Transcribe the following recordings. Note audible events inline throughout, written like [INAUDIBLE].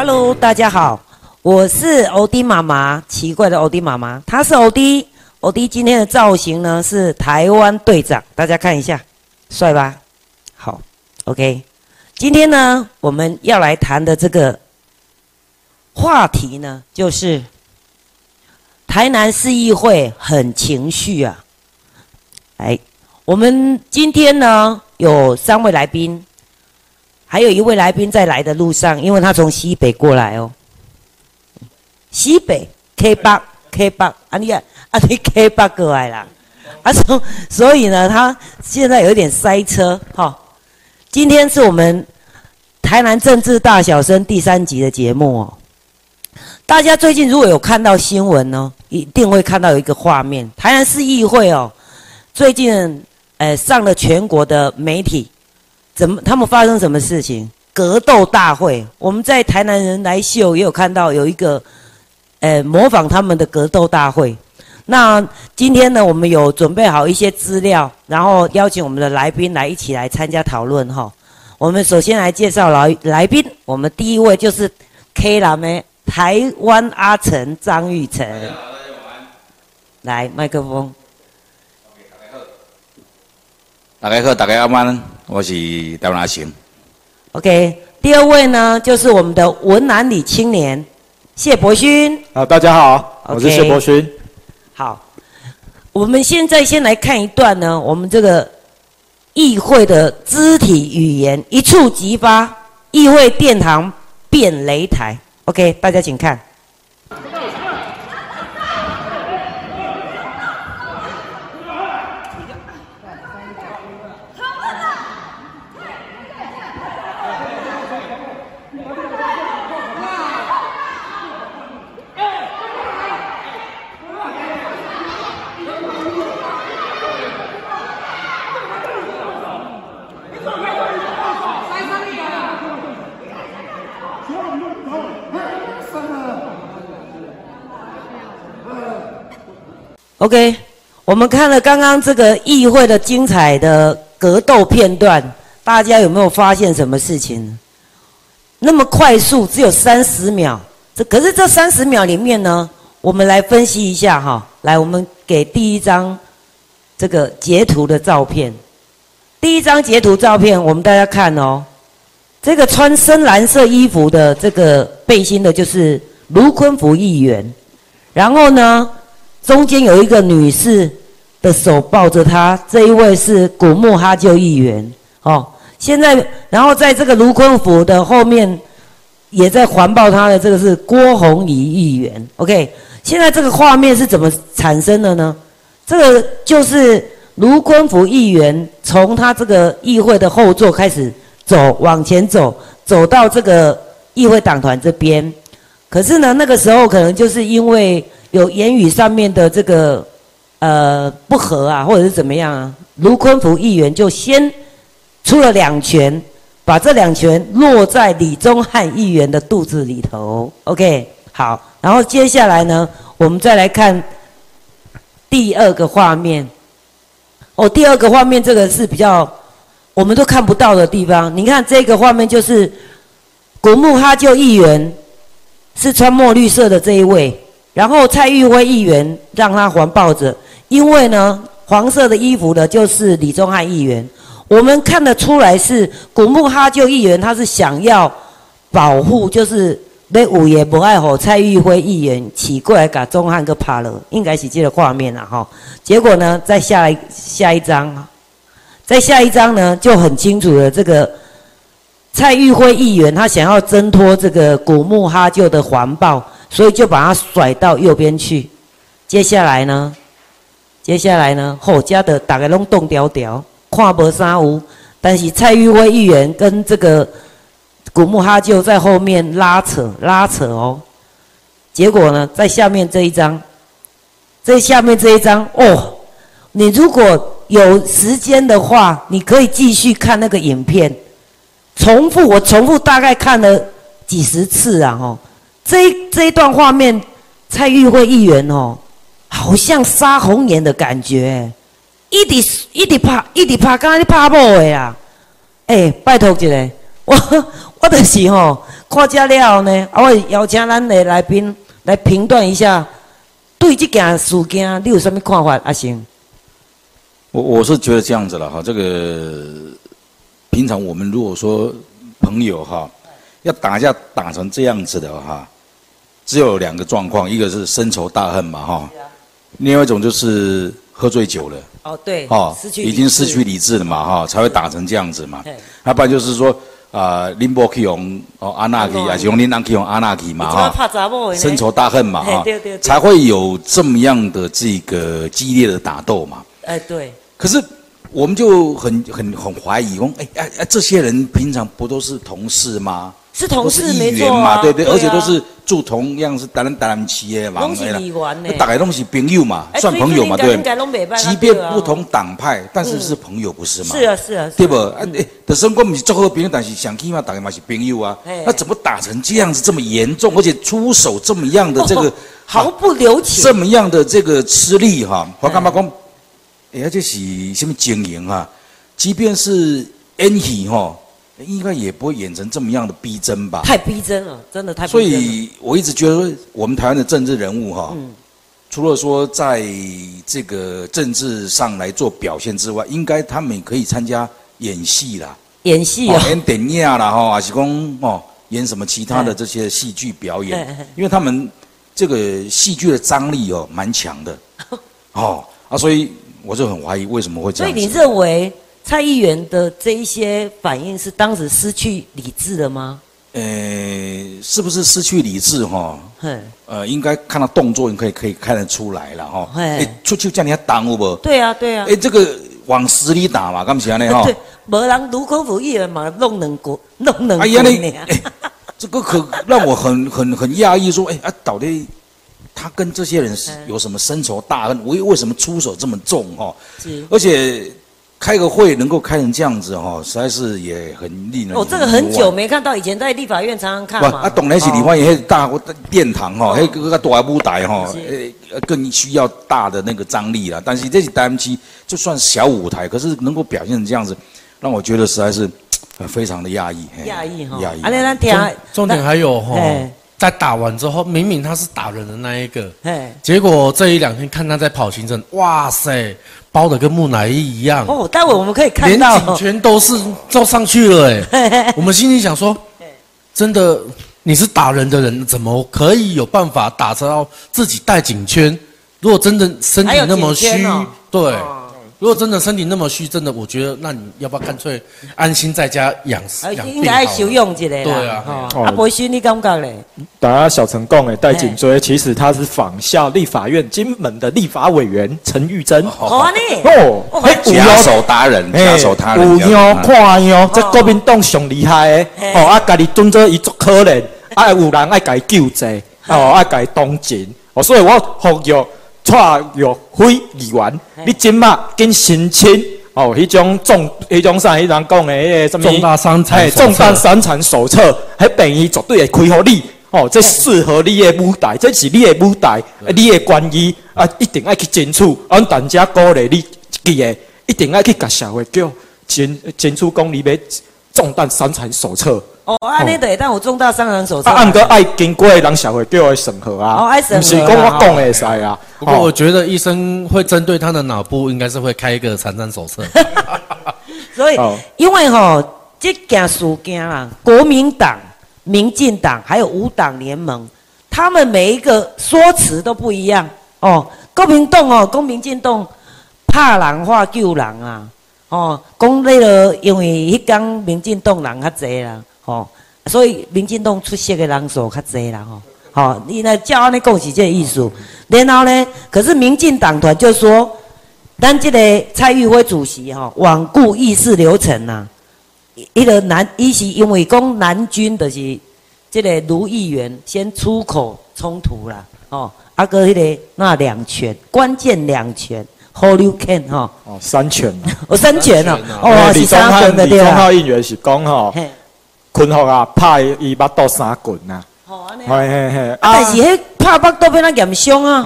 Hello，大家好，我是欧弟妈妈，奇怪的欧弟妈妈，她是欧弟。欧弟今天的造型呢是台湾队长，大家看一下，帅吧？好，OK。今天呢我们要来谈的这个话题呢，就是台南市议会很情绪啊。哎，我们今天呢有三位来宾。还有一位来宾在来的路上，因为他从西北过来哦。西北 K 八 K 八，啊你啊啊你 K 八过来啦，啊所所以呢，他现在有点塞车哈。今天是我们台南政治大小生第三集的节目哦。大家最近如果有看到新闻呢，一定会看到有一个画面，台南市议会哦，最近呃上了全国的媒体。怎么？他们发生什么事情？格斗大会，我们在台南人来秀也有看到有一个，呃，模仿他们的格斗大会。那今天呢，我们有准备好一些资料，然后邀请我们的来宾来一起来参加讨论哈。我们首先来介绍来来宾，我们第一位就是 K 蓝的台湾阿成张玉成，来麦克风。大家好，大家晚安。我是刁拿行。OK，第二位呢，就是我们的文南里青年谢伯勋。啊，大家好，我是谢伯勋。好，我们现在先来看一段呢，我们这个议会的肢体语言一触即发，议会殿堂变擂台。OK，大家请看。OK，我们看了刚刚这个议会的精彩的格斗片段，大家有没有发现什么事情？那么快速，只有三十秒。这可是这三十秒里面呢，我们来分析一下哈。来，我们给第一张这个截图的照片。第一张截图照片，我们大家看哦。这个穿深蓝色衣服的这个背心的，就是卢坤福议员。然后呢？中间有一个女士的手抱着他，这一位是古木哈旧议员哦。现在，然后在这个卢坤福的后面，也在环抱他的这个是郭宏仪议员。OK，现在这个画面是怎么产生的呢？这个就是卢坤福议员从他这个议会的后座开始走，往前走，走到这个议会党团这边。可是呢，那个时候可能就是因为。有言语上面的这个呃不和啊，或者是怎么样啊？卢坤福议员就先出了两拳，把这两拳落在李宗翰议员的肚子里头。OK，好，然后接下来呢，我们再来看第二个画面。哦，第二个画面这个是比较我们都看不到的地方。你看这个画面就是古木哈就议员是穿墨绿色的这一位。然后蔡玉辉议员让他环抱着，因为呢，黄色的衣服的就是李宗翰议员。我们看得出来是古木哈就议员，他是想要保护，就是那五爷不爱吼蔡玉辉议员起过来，把宗翰给趴了，应该是这个画面了哈。结果呢，再下来下一张，再下一张呢就很清楚了，这个蔡玉辉议员他想要挣脱这个古木哈就的环抱。所以就把他甩到右边去。接下来呢？接下来呢？后家的大概拢动调调，看无啥无。但是蔡玉辉议员跟这个古木哈就在后面拉扯拉扯哦。结果呢，在下面这一张，在下面这一张哦，你如果有时间的话，你可以继续看那个影片，重复我重复大概看了几十次啊！吼。这这一段画面，蔡玉慧议员哦，好像杀红眼的感觉，一直一直拍，一直拍，刚才你拍某的啊？哎，拜托一下，我我就是吼，看遮了后呢，啊，我邀请咱的来宾来评断一下，对这件事件你有什么看法？阿星，我我是觉得这样子了哈，这个平常我们如果说朋友哈，要打架打成这样子的哈，只有两个状况，一个是深仇大恨嘛哈，另外一种就是喝醉酒了。哦，对，哦，已经失去理智了嘛哈，才会打成这样子嘛。要不然就是说啊，林波可以用哦阿纳基，还是用林南可以用阿纳基嘛哈，深仇大恨嘛哈。对对对，才会有这么样的这个激烈的打斗嘛。哎，对，可是我们就很很很怀疑，说哎哎哎，这些人平常不都是同事吗？是同都是事议员没错啊，嘛，对对，啊而且都是住同样是单人单人企业嘛，拢是议员呢大概都是朋友嘛，哎算朋友嘛，对即便不同党派，但是是朋友，不是吗？是啊是啊，对不？啊，诶，的生活不是做好朋友，但是想起嘛，大家嘛是朋友啊。那怎么打成这样子这么严重，而且出手这么样的这个 [LAUGHS] 毫不留情，这么样的这个吃力哈？我干嘛讲？哎，这是什么经营啊？即便是演戏哈，应该也不会演成这么样的逼真吧？太逼真了，真的太逼真了。以我一直觉得，我们台湾的政治人物哈，嗯。除了说在这个政治上来做表现之外，应该他们也可以参加演戏啦，演戏哦，哦演电影啦，哈，还是讲哦演什么其他的这些戏剧表演，因为他们这个戏剧的张力哦蛮强的，[LAUGHS] 哦啊，所以我就很怀疑为什么会这所以你。认为蔡议员的这一些反应是当时失去理智了吗？呃，是不是失去理智哈？哼，呃，应该看到动作，你可以可以看得出来了哈。嘿哎，出去叫人家挡有无？对啊对啊哎，，这个往死里打嘛，干是安尼哈对？，无人如口服议员嘛，弄两国，弄两哎呀，这个可让我很 [LAUGHS] 很很讶异，说，哎啊，到底他跟这些人是嗯有什么深仇大恨？为为什么出手这么重哈？是而且开个会能够开成这样子哈，实在是也很令人哦，这个很久。没看到，以前在立法院常常看不，嘛。啊，当然是立法哦院迄大殿堂哈，迄个个大舞台哈，呃，更需要大的那个张力啦。但是这是单期，就算小舞台，可是能够表现成这样子，让我觉得实在是呃非常的压抑。压抑哈。压抑。啊，那咱听重，重点还有哈嘿，在打完之后，明明他是打人的那一个，嘿，结果这一两天看他在跑行程，哇塞，包的跟木乃伊一样，哦，待会我们可以看连到颈圈都是都上去了哎。我们心里想说，真的你是打人的人，怎么可以有办法打到自己带颈圈？如果真的身体那么虚对。哦如果真的身体那么虚，真的，我觉得那你要不要干脆安心在家养呃养病应该好了修养一下啦。对啊哦啊，培训你感觉嘞？大家小陈讲诶戴颈椎，其实他是仿效立法院金门的立法委员陈玉珍。好啊你。哦，嘿哦手达人，嘿假手达人。有这样看样，这国民党上厉害诶，哦，啊，家己蹲做伊足可怜，啊，有人爱家救济，哦，爱家己同情，哦，所以我呼吁蔡玉辉议员，你今麦紧申请。哦，迄种重，迄种啥？迄人讲的迄个什么？重大伤残重大伤残手册，迄病医绝对会开互你。哦，这适合你的舞台，这是你的舞台，啊你的关于啊，一定爱去争取。阮陈家鼓励你一个，一定爱去甲社会叫争争取讲你要重大伤残手册。哦，安尼对，但我重大伤人手册啊，。按个爱经过人社会叫的审核啊，哦爱审核不是讲我讲的会使啊。不过我哦觉得医生会针对他的脑部，应该是会开一个残障手册。[LAUGHS] 所以哦，因为吼、这件事件啦，国民党、民进党还有五党联盟，他们每一个说辞都不一样哦。国民党哦，公民进党怕人化救人啊，哦，讲那个因为迄天民进党人较济啦，哦，所以民进党出席的人数较侪啦，吼、好、你呢照安尼讲是这个意思。然后呢，可是民进党团就说。咱这个蔡玉辉主席吼、罔顾议事流程呐、一个南，伊是因为讲南军就是这个卢议员先出口冲突啦，哦，啊个迄个那两拳，关键两拳，Holy Can 哈，哦，三拳啊。哦三拳哦三权啊，哦是李宗三翰李权的对啦，宗翰议员是讲吼，嘿，坤福啊，拍伊巴肚三棍呐。好安尼嘿嘿嘿，啊，但是迄拍腹肚变啊严伤啊。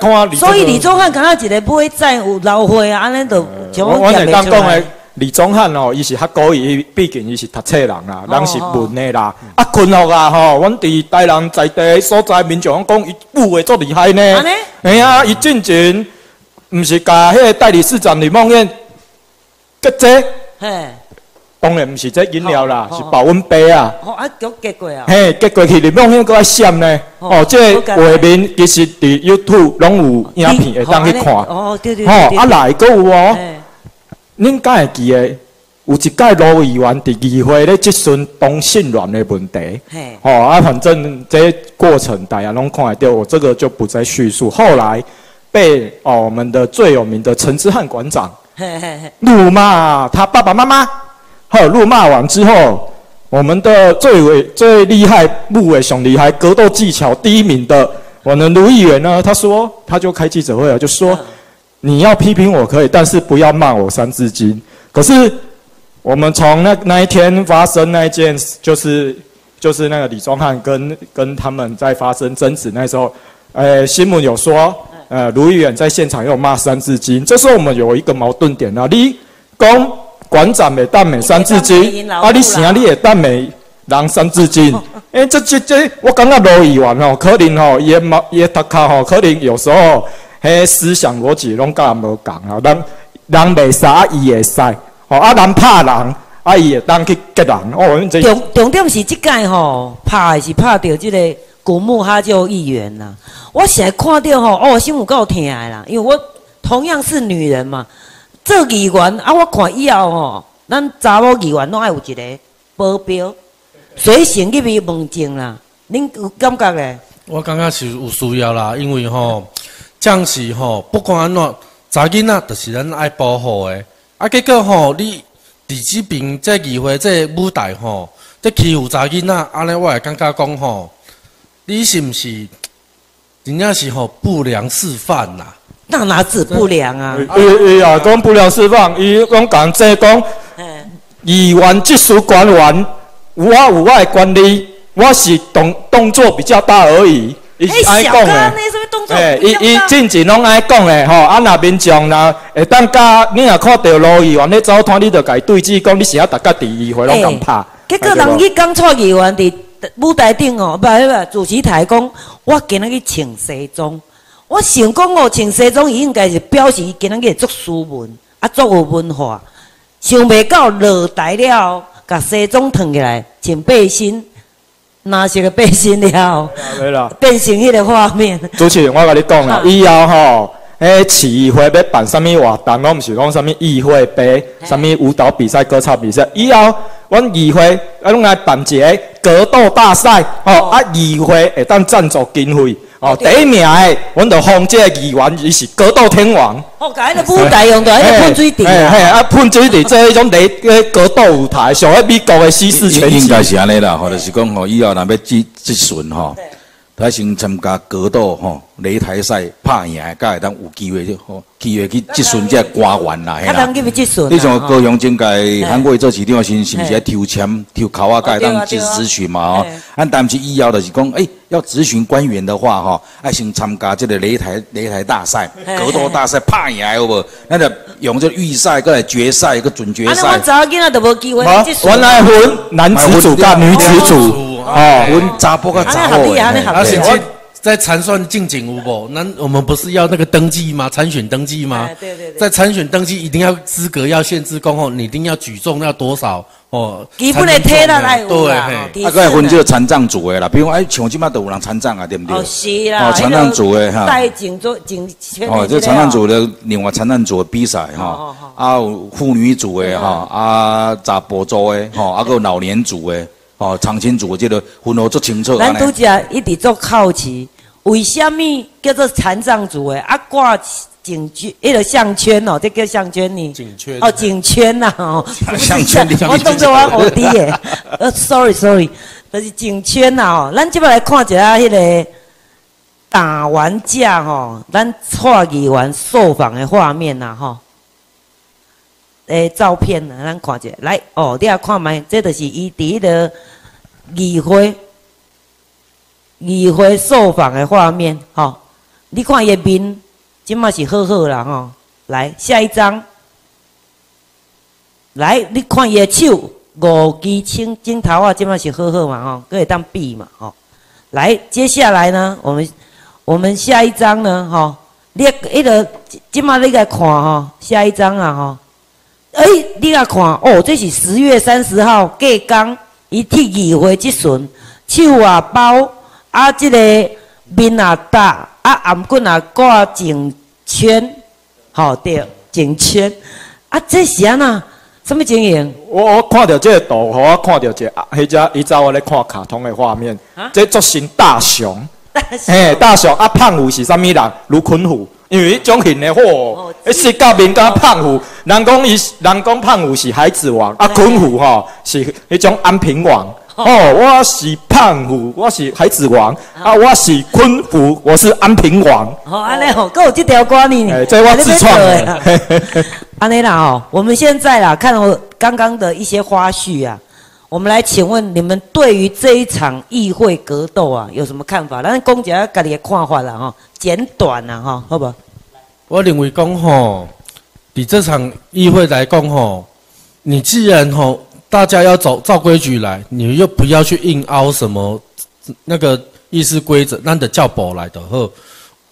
看李，所以李宗翰敢若一个买债有老花啊，安尼就就我我会验袂出当讲的来。，李宗翰哦，伊是较故意，毕竟伊是读册人啦，哦人是文的啦。啊，困惑啊吼，阮伫台南在地所在民众讲伊武的足厉害呢安尼。哎呀，伊进前毋是甲迄个代理市长李梦燕结这，嘿，当然毋是这饮料啦，哦是保温杯啊。哦啊，都结过啊。嘿，结过去李梦燕搁爱闪呢。哦哦，这个画面其实伫 YouTube 拢有影片会当去看。哦，对对吼，对哦。啊来搁有哦。嘿恁敢会记得有一届罗议员伫议会咧质询同性恋的问题？嘿，哦啊，反正这过程大家拢看得到，我这个就不再叙述。后来被哦我们的最有名的陈之汉馆长嘿嘿嘿，怒骂他爸爸妈妈，好怒骂完之后，我们的最伟最厉害、幕尾熊厉害、格斗技巧第一名的我们卢议员呢，他说他就开记者会了，就说。你要批评我可以，但是不要骂我三字经。可是我们从那那一天发生那一件，就是就是那个李宗翰跟跟他们在发生争执那时候，呃，新闻有说，呃，卢议员在现场又骂三字经。这时候我们有一个矛盾点啊，你讲馆长美当美三字经，啊，你想你也当美人三字经。[LAUGHS] 诶、这这这，我感觉卢议员哦，可能哦，伊的毛伊的头壳吼，可能有时候。嘿思想逻辑拢甲人无共啊，人人袂使，啊伊会使，吼啊人拍人，啊伊会当去激人，哦，这重重点是即届吼，拍的是拍到即个古木哈就议员啦。我现在看到吼，哦，心有够疼的啦，因为我同样是女人嘛，做议员啊，我看以后吼，咱查某议员拢爱有一个保镖，随行入去问政啦。恁有感觉诶？我感觉是有需要啦，因为吼，这样是吼，不管安怎，查囡仔就是咱爱保护的。啊，结果吼，你伫即边这议会这舞台吼，这欺负查囡仔，安尼我会感觉讲吼，你是毋是真正是吼不良示范啦？那哪止不良啊？伊伊啊讲不良释放，伊讲讲这讲嘿议员技术官员，有我有我的管理，我是动动作比较大而已。伊是哎，安讲的小刚那。什么动作诶，比较大？伊伊进前拢爱讲的吼，啊若民众若会当甲你若看到卢议员咧走摊，你就甲伊对峙讲，你是啊逐家伫议会拢共拍。结果人伊讲出议员伫舞台顶哦，不不，主席台讲，我今仔日穿西装，我想讲哦，穿西装伊应该是表示伊今仔日会足斯文，啊足有文化。想袂到落台了后，甲西装脱起来，穿背心，拿是个背心了 [LAUGHS] 变成迄个画面。主持人，我甲你讲啦啊，以后吼，诶，市议会要办啥物活动，我毋是讲啥物议会杯、啥物舞蹈比赛、歌唱比赛，以后阮议会啊，拢来办一个格斗大赛，吼、哦啊，议会会当赞助经费，哦，第一名诶，阮就封这个议员，伊是格斗天王。哦，甲迄个舞台用到迄个喷水池嘿嘿，啊，啊，喷水池做迄种雷呃格斗舞台，像迄美国的西式拳击。应该是安尼啦，或者是讲吼，以后若要质质询吼，他先参加格斗吼擂台赛，拍赢的，才会当有机会去吼，机会去质询这官员啦，嘿啊，啦。你像吼高雄政界韩国瑜做市长时，是毋是爱抽签、抽考啊，才会当去咨询嘛？吼嘿，按但是以后就是讲，诶，要咨询官员的话，吼，爱先参加这个擂台擂台大赛、嘿格斗大赛，拍赢有无？咱就用这个预赛、过来决赛、个准决啊，那赛阮。查某囡仔都无机会啊去原来分男子组甲女子组，哦，分查甫甲查某的安尼在参算进警有无？那我们不是要那个登记吗？参选登记吗哎？对对对在参选登记一定要资格要限制公后，你一定要举重要多少哦？基本的体力来有对，啦，嘿吼啊，个分这个残障组的啦，比如讲，哎，像即马都有人残障啊，对不对？哦，是啦，哦，残障组的哈。带颈做颈圈的哦，这个残障组的另外残障组的比赛哦哈，啊有妇女组的哈，啊查甫组的哈，啊个老年组的，哦长青组的这个分得足清楚。咱拄则一直做好奇，为什么叫做残障族诶啊挂颈圈，迄个项圈哦，这叫项圈呢？颈圈哦，颈圈呐哦，项圈我当作我学弟的，呃，[LAUGHS] sorry sorry，就是颈圈呐哦，咱即摆来看一下迄个打完架吼，咱蔡议员受访的画面呐吼。诶，照片呐，咱看一下，来哦，你也看觅，这就是伊伫迄个议会议会受访的画面，吼、你看伊的面，即嘛是好好啦，吼、来下一张，来，你看伊的手，五支青镜头啊，即马是好好嘛吼，可以当比嘛吼。来，接下来呢，我们我们下一张呢吼，你迄个即马你来看吼，下一张啊吼。哎，你来看哦，这是十月三十号过工，伊剃议会即阵，手啊包啊，即个面也大啊，颔棍也挂颈圈，吼对，颈圈。啊，这是安那？什么经营？我我看到这个图，我看到一个啊，迄只伊早我咧看卡通的画面，这作成大熊，嘿，大熊啊，胖虎是啥物人？卢坤虎，因为迄种型的货，一世界面甲胖虎，人讲伊，人讲胖虎是海子王，啊，坤虎吼是迄种安平王。哦，我是胖虎，我是孩子王，啊，我是坤虎，我是安平王。好，安尼吼，够有这条歌呢。哎，这我自创的。安尼 [LAUGHS] 啦哦，我们现在啦，看我刚刚的一些花絮啊，我们来请问你们对于这一场议会格斗啊，有什么看法？咱讲一下家己的看法啦哈，简短啦哈，好不？我认为讲吼，比这场议会来讲吼，你既然吼。大家要走照规矩来，你又不要去硬凹什么那个议事规则，那得叫保来的呵。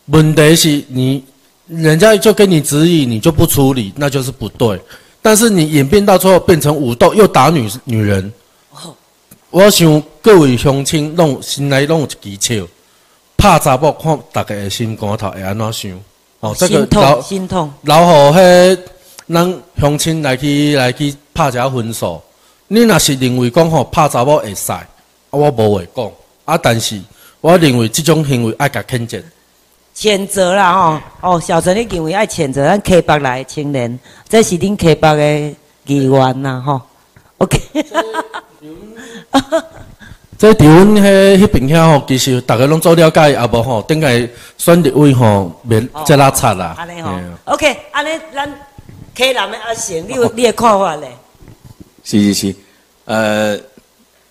问题是你人家就给你指引，你就不处理，那就是不对。但是你演变到最后变成武斗，又打女女人。我想各位乡亲弄心内弄一支笑，怕查某看大家的心肝头会安怎想？哦，这个老心痛，然后迄咱乡亲来去来去拍一下分手。你若是认为讲吼拍查某会使，啊我无话讲，啊但是我认为即种行为爱甲谴责。谴责啦吼，哦小陈你认为爱谴责咱溪北来青年，这是恁溪北的意愿呐吼，OK。[LAUGHS] 这伫阮迄迄边遐吼，其实大家拢做了解，也无吼，顶个选立位吼免遮拉差啦。安尼吼，OK，安尼咱溪南的阿成，你有 [LAUGHS] 你的看法咧？是是是，呃，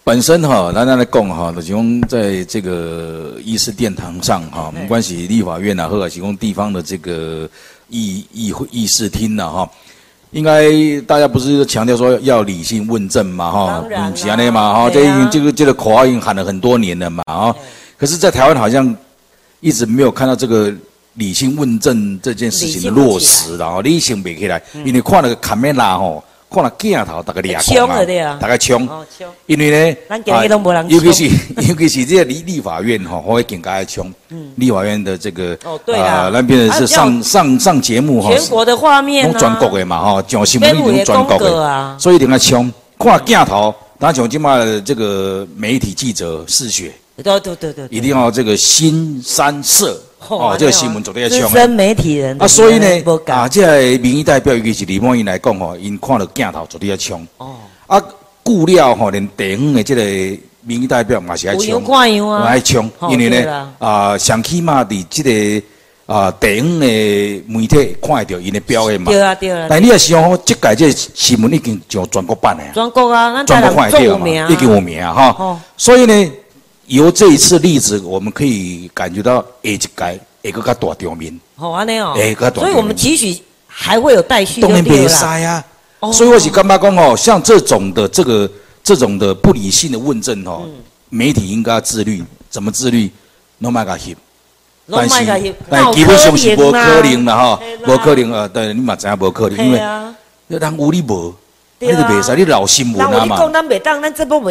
本身哈，咱咱来讲哈，就是讲在这个议事殿堂上哈，没关系，立法院啊，或者提供地方的这个议议会议事厅呐哈，应该大家不是强调说要理性问政嘛哈，嗯，是安尼嘛哈，这已经这个这个口号已经喊了很多年了嘛啊，可是，在台湾好像一直没有看到这个理性问政这件事情的落实，然后理性没起来，因为看了个卡梅拉吼。看了镜头，大概俩枪啊，大家冲，因为呢，尤其是 [LAUGHS] 尤其是这个立立法院吼，会更加枪。立法院的这个啊，那边是上上上节目哈，全国的画面全国的嘛吼，讲新闻一定全国的，所以一定要冲。看镜头，咱像今嘛这个媒体记者嗜血，对对对对，一定要这个新三色。哦，这个新闻做得要强。资深媒体人啊，所以呢，啊，这个民意代表尤其是李梦英来讲吼，因看到镜头做得要强。哦。啊，顾了吼，连地方的这个民意代表嘛是爱强，爱强，因为呢，啊，上起码伫这个啊地方的媒体看得到因的表演嘛。对啊，对啊。但你也想讲，这届这新闻已经上全国版的。全国啊，全国看得到嘛，已经有名哈。所以呢。由这一次例子，我们可以感觉到一改一个个大场面。好啊，那哦。哎，个所以我们期许还会有待续。当然别塞啊。所以我是干嘛讲哦？像这种的这个这种的不理性的问政哦，媒体应该自律。怎么自律？No my god！但是但基本上是无可能的哈，无可能啊！对，你嘛知影无可能，因为要当无理无。你都袂使，你老新闻啊嘛。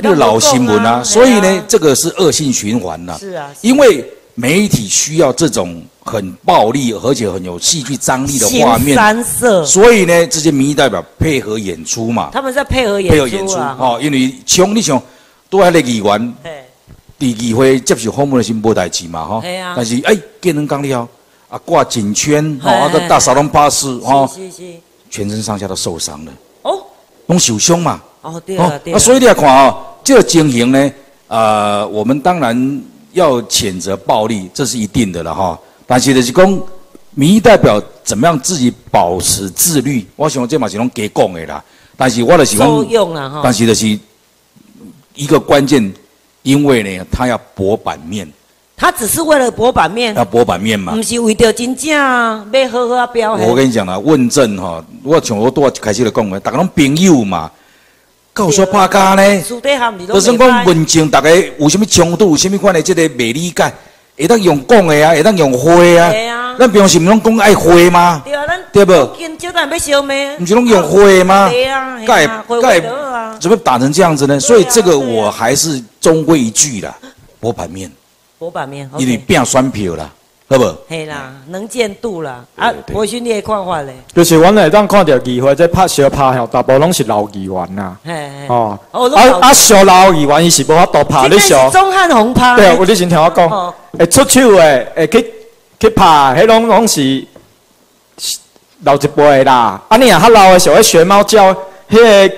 你老新闻啊，所以呢，这个是恶性循环呐。是啊。因为媒体需要这种很暴力而且很有戏剧张力的画面。三色。所以呢，这些民意代表配合演出嘛。他们在配合演出。配合演出哦，因为像你想都还咧议员，第议会接受访问的是无代志嘛哈。但是哎，见人讲了啊，挂颈圈，哦，啊，个大扫龙巴士，哦，全身上下都受伤了。拢受伤嘛？哦，对啊，对啊。所以你来看哦，这个情形呢，呃，我们当然要谴责暴力，这是一定的了哈。但是就是讲，民意代表怎么样自己保持自律？我想这嘛是拢给讲的啦。但是我的是讲，用了哈。但是就是一个关键，因为呢，他要博版面，他只是为了博版面，要博版面嘛不。是为着真正要好好啊表现。我跟你讲啦，问政哈，我像我多开始就讲的，大家拢朋友嘛，告诉拍家呢。私底下毋是讲拢袂歹文政，大家有啥物冲突，有啥物款的即个未理解，会当用讲的啊，会当用花啊。咱平常时毋拢讲爱花吗？对啊，咱对不今朝咱要？毋是拢用花吗？对啊，嘿盖怎么打成这样子呢？所以这个我还是终归一句啦，博版面，博版面。因为变选票啦，好不？嘿啦，能见度啦。啊对，对博勋你的看法咧？就是阮会当看到议会在拍小拍吼，大部分拢是老议员呐。嘿嘿。哦，哦，啊啊，小老议员伊是无法度拍，你小是。钟汉宏拍。对，有你先听我哦讲，会出手的，会去去拍，迄拢拢是老一辈的啦。啊，你啊较老的，像迄学猫叫，迄个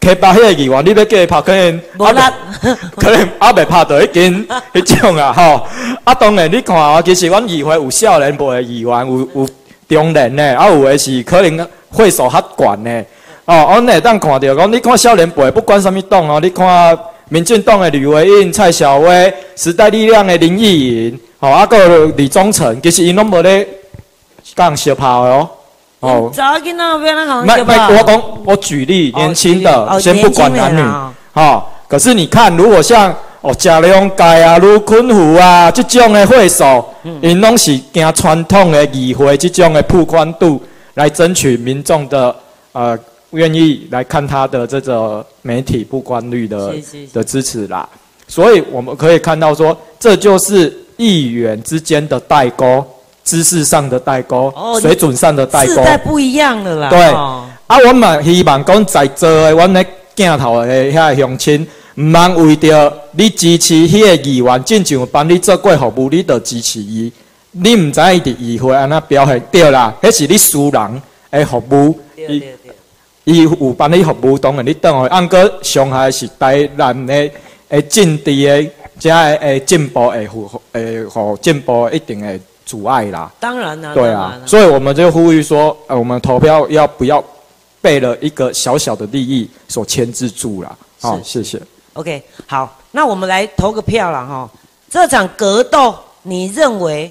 开拍迄个议员，你要叫伊拍，可能无力 [LAUGHS] 可能还袂拍到迄间 [LAUGHS] 迄种啊吼。啊，当然你看哦，其实阮议会有少年辈的议员，有有中年的，啊有的是可能岁数较悬的。哦，阮会当看到讲，你看少年辈，不管什物党哦，你看民进党的吕维印、蔡小薇，时代力量的林义颖，吼、啊，还有李宗诚，其实因拢无咧讲小炮的哦。哦，早囡仔要咱行没没，我讲我举例，哦年轻的，哦先不管男女。的啦，哦。可是你看，如果像哦贾良介啊、卢坤虎啊这种的会所，嗯。因拢是行传统的议会这种的曝光度来争取民众的呃愿意来看他的这个媒体曝光率的的支持啦。所以我们可以看到说，这就是议员之间的代沟，知识上的代沟，哦水准上的代世沟。代不一样了啦。对哦啊，我嘛希望讲在座的阮咧镜头的遐个乡亲，毋通为着你支持迄个议员，进上帮你做过服务，你就支持伊。你毋知伊伫议会安那表现对啦，迄是你私人的服务，伊。伊有帮你服务，当然你等下按个伤害是台南的的政治的遮的的进步会互会互进步一定的阻碍啦。当然啦。对啊所以我们就呼吁说，呃，我们投票要不要被了一个小小的利益所牵制住了？好、是谢谢。OK，好，那我们来投个票了哈。这场格斗，你认为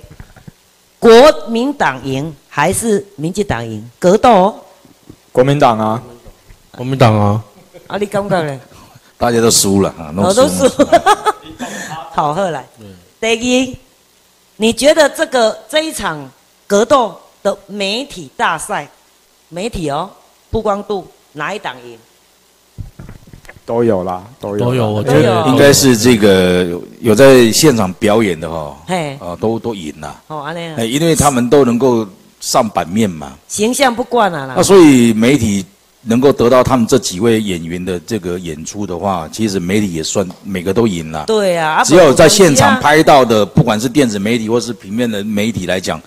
国民党赢还是民进党赢？格斗哦，国民党啊，国民党啊，啊，你感觉呢？大家都输了啊，我都输输。[LAUGHS] 好，后来，第一，你觉得这个这一场格斗的媒体大赛，媒体哦，曝光度哪一党赢？都有啦，都有都有，我觉得应该是这个有有在现场表演的哈，嘿，啊，都都赢了，哦，安尼因为他们都能够上版面嘛，形象不惯了啦。那。所以媒体能够得到他们这几位演员的这个演出的话，其实媒体也算每个都赢了。对啊，啊只有在现场。拍到的，不管是电子媒体或是平面的媒体来讲，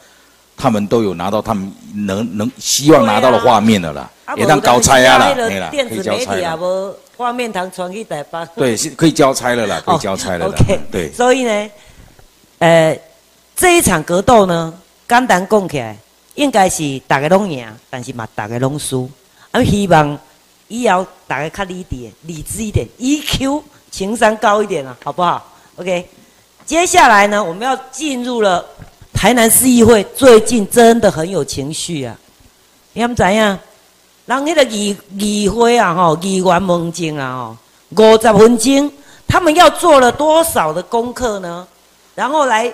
他们都有拿到他们能能希望拿到的画面的啦，啊也当交差啊啦，没啦，电可以交差子媒体啊，了。无画面堂传去台北。对，是可以交差了啦，可以交差了啦。对，所以呢，呃，这一场格斗呢，简单讲起来，应该是大家拢赢，但是嘛，大家拢输。啊，希望以后大家较理智、理智一点，EQ 情商高一点啊，好不好？OK，接下来呢，我们要进入了台南市议会，最近真的很有情绪啊，你们怎样？人迄个议议会啊，吼，议员问政啊，吼，五十分钟，他们要做了多少的功课呢？然后来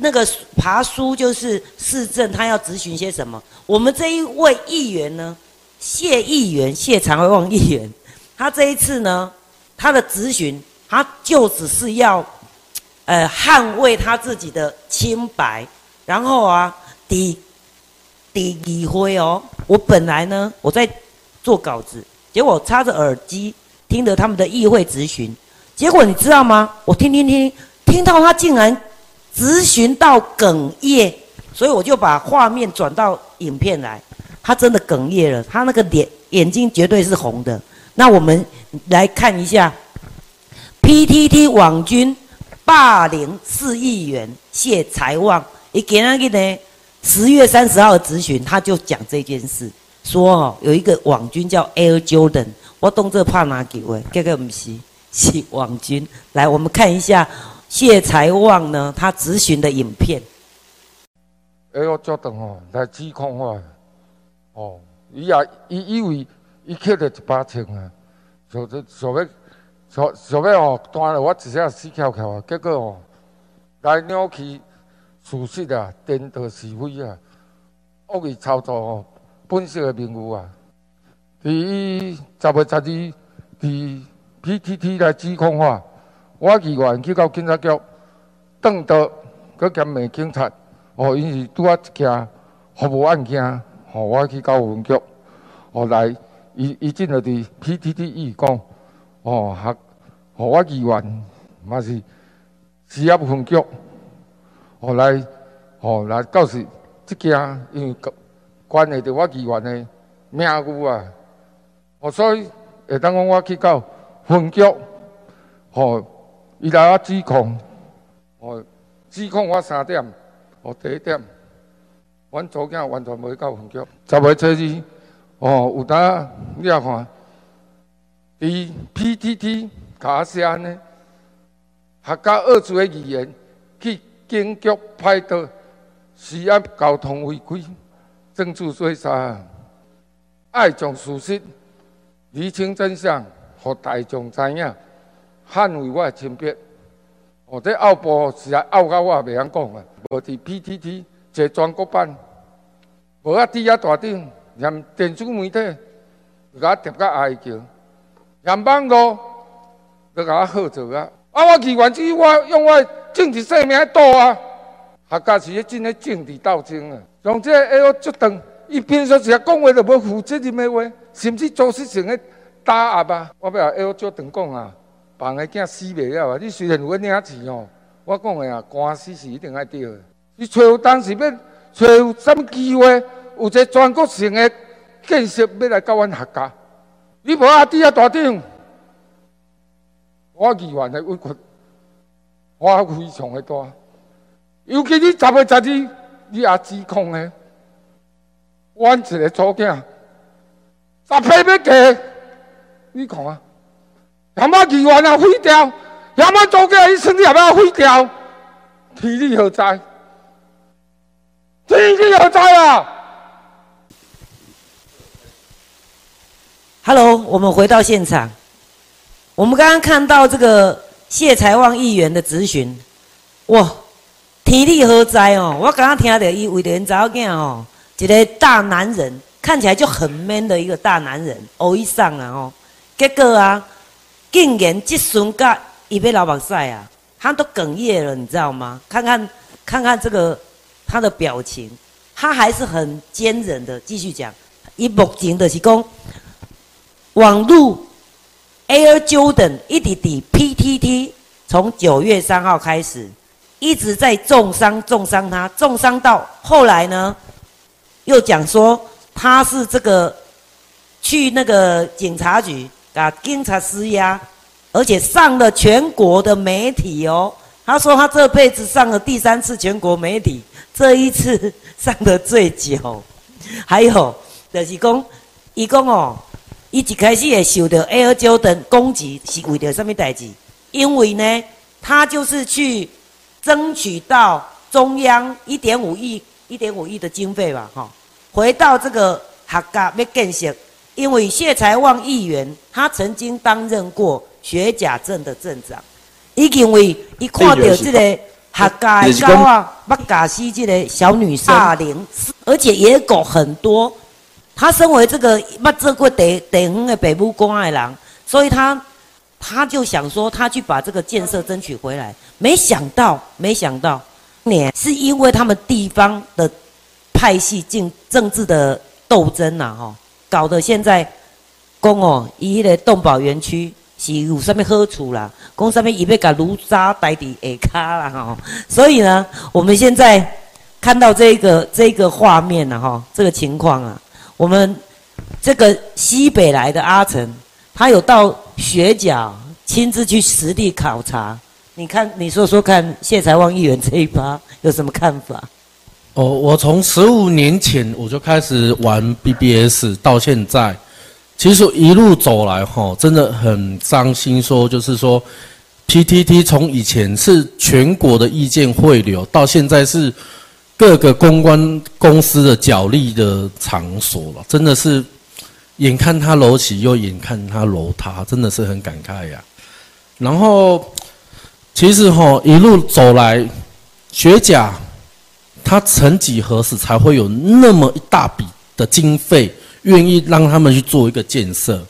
那个爬书，就是市政他要咨询些什么？我们这一位议员呢，谢议员谢长旺议员，他这一次呢，他的咨询，他就只是要，呃，捍卫他自己的清白，然后啊，抵抵议会哦。我本来呢，我在做稿子，结果插着耳机听着他们的议会咨询，结果你知道吗？我听听听，听到他竟然咨询到哽咽，所以我就把画面转到影片来，他真的哽咽了，他那个脸眼睛绝对是红的。那我们来看一下，PTT 网军霸凌市议员谢财旺，伊今日呢十月三十号的咨询，他就讲这件事，说哦有一个网军叫 Air Jordan，我动这怕哪几位？这个不是，是网军。来，我们看一下谢财旺呢他咨询的影片。哎呦，足长哦，来指控我，哦，伊也伊以为伊捡着一把枪啊，想要想要想想要哦，端了我一下死翘翘啊，结果哦，来扭曲事实啊，颠倒是非啊，恶意操作哦，本色的名物啊，伫十月十二，伫 PTT 来指控我，我议员去到警察局，等到佮兼骂警察。哦，因是拄啊一件服务案件，吼，我去到分局，哦来，伊伊真个伫 PTT 伊讲，哦，合，互我议员嘛是事业分局，哦来，哦来到时即件，因为关系着我议员的名誉啊，哦所以会当讲我去到分局，哦，伊来我指控，哦指控我三点。哦，第一点，阮祖囝完全无去到分局。十月初二，哦，有当你也看，伫 PTT 卡写呢，客家二字的语言去警局派到施压交通违规，证据追查，爱将事实厘清真相，互大众知影，捍卫我的清白。哦，这奥博是啊，奥到我也袂晓讲啊。无伫 PTT 坐全国版，无啊底下大顶，连电子媒体，甲我叠甲哀叫，连网络都甲我喝做啊！啊，我议员只我用我政治生命赌啊！客家是咧真咧政治斗争啊！像这哎呦，足长，伊平常时讲话都无负责任的话，甚至做事情咧打压啊！我要哎呦，足长讲啊！别个囝死袂了啊！你虽然有领钱哦，我讲的啊，官司是一定爱着的。你找有当时要找有什么机会，有一个全国性的建设要来教阮客家，你无阿弟啊大顶，我意愿的委屈，我非常的大。尤其你十月十二，你也指控的，阮一个祖囝，十批要嫁，你看啊！他妈议员啊毁掉，要么做个一生也要毁掉，天理何在？天理何在啊？Hello，我们回到现场。我们刚刚看到这个谢财旺议员的质询，哇，体力何在哦？我刚刚听到伊为着因查某囝哦，一个大男人，看起来就很 man 的一个大男人，欧一上啊哦，结果啊。竟然这孙个一被老板晒啊，他都哽咽了，你知道吗？看看看看这个他的表情，他还是很坚韧的，继续讲。以目前的是讲，网络 Air Jordan 一滴滴 PTT 从九月三号开始，一直在重伤重伤他，重伤到后来呢，又讲说他是这个去那个警察局。啊！警察施压，而且上了全国的媒体哦。他说他这辈子上了第三次全国媒体，这一次上的最久。还有就是讲，伊讲哦，伊一开始也受到 Air Jordan 攻击，是为了什么代志？因为呢，他就是去争取到中央一点五亿、一点五亿的经费吧，哈，回到这个学家要建设。因为谢才旺议员，他曾经担任过学甲镇的镇长，伊因为伊看到这个客家高啊，北嘎西这个小女生霸凌，而且野狗很多。他身为这个捌做过地地方的北部公爱郎，所以他他就想说，他去把这个建设争取回来。没想到，没想到，年是因为他们地方的派系竞政治的斗争呐，哈。搞得现在，公哦，伊迄个动保园区是有啥物好处啦？讲啥物伊要甲炉渣代伫下骹啦吼。所以呢，我们现在看到这个这个画面了哈，这个情况啊，我们这个西北来的阿成，他有到学甲亲自去实地考察。你看，你说说看，谢财旺议员这一趴 [LAUGHS] 有什么看法？哦，我从十五年前我就开始玩 BBS，到现在，其实一路走来哈，真的很伤心。说就是说，PTT 从以前是全国的意见汇流，到现在是各个公关公司的角力的场所了，真的是眼看它楼起，又眼看它楼塌，真的是很感慨呀。然后，其实哈一路走来，学甲他曾几何时才会有那么一大笔的经费，愿意让他们去做一个建设？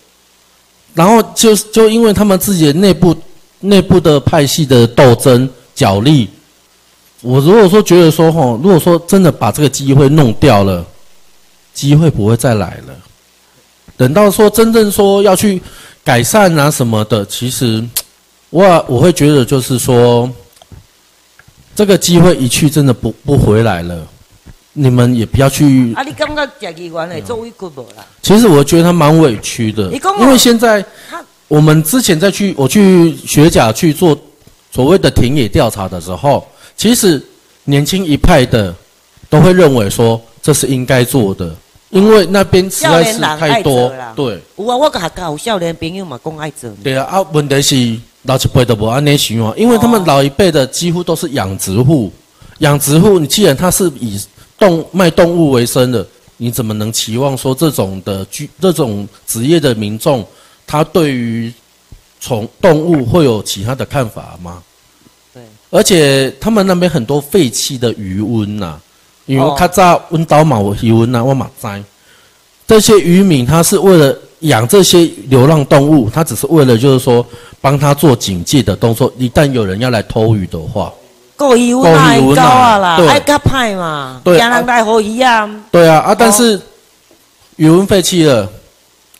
然后就就因为他们自己的内部。内部的派系的斗争角力，我如果说觉得说吼，如果说真的把这个机会弄掉了，机会不会再来了。等到说真正说要去改善啊什么的，其实我我会觉得就是说，这个机会一去真的不不回来了。你们也不要去。啊，你感觉贾议员会做委屈无啦？其实我觉得他蛮委屈的，因为现在。我们之前在去我去学甲去做所谓的田野调查的时候，其实年轻一派的都会认为说这是应该做的，因为那边实在是太多。对，有啊，我还有少年朋友嘛，讲爱做。对啊，啊，问题是老一辈的不安尼想啊，因为他们老一辈的几乎都是养殖户，养殖户，你既然他是以动卖动物为生的，你怎么能期望说这种的居这种职业的民众？他对于宠动物会有其他的看法吗？对，而且他们那边很多废弃的渔温呐，因为卡扎温岛马渔温呐，我马灾，这些渔民他是为了养这些流浪动物，他只是为了就是说帮他做警戒的动作，一旦有人要来偷鱼的话，够渔温太高啊啦，爱卡派嘛，对，人来好鱼啊，对啊啊，但是语温废弃了。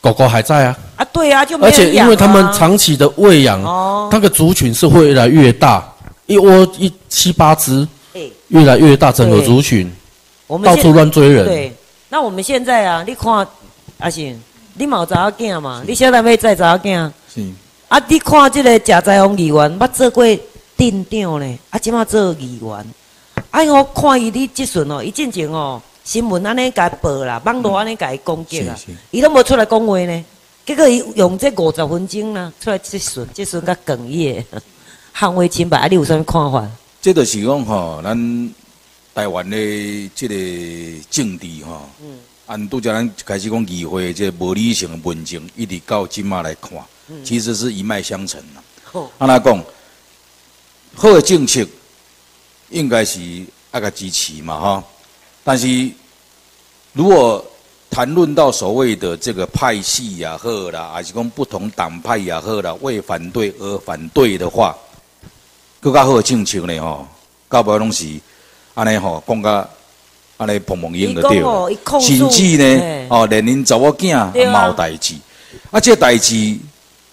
狗狗还在啊！啊，对啊，就而且因为他们长期的喂养，那个族群是会越来越大，一窝一七八只，越来越大，整个族群，到处乱追人。对，那我们现在啊，你看阿信，你冇查仔囝嘛？你晓得要再查仔囝？是。啊，你看这个贾在红议员，捌做过镇长呢，啊，即马做议员。哎，我看伊你即阵哦，伊进前哦。新闻安尼甲报啦，网络安尼甲伊攻击啦，伊拢无出来讲话呢。结果伊用这五十分钟啦，出来即顺即顺甲哽咽，[LAUGHS] 捍卫清白。啊，你有啥物看法？这就是讲吼，咱台湾的即个政治吼，按拄则咱开始讲议会这无理性的文章，一直到今嘛来看，其实是一脉相承啦。安那讲，好的政策应该是爱个支持嘛，哈。但是，如果谈论到所谓的这个派系也好啦，还是讲不同党派也好啦，为反对而反对的话，更加好的政策呢吼，到尾拢是安尼吼，讲甲安尼碰碰硬的对，甚至呢哦，连恁查某囝也冇代志，啊，这代志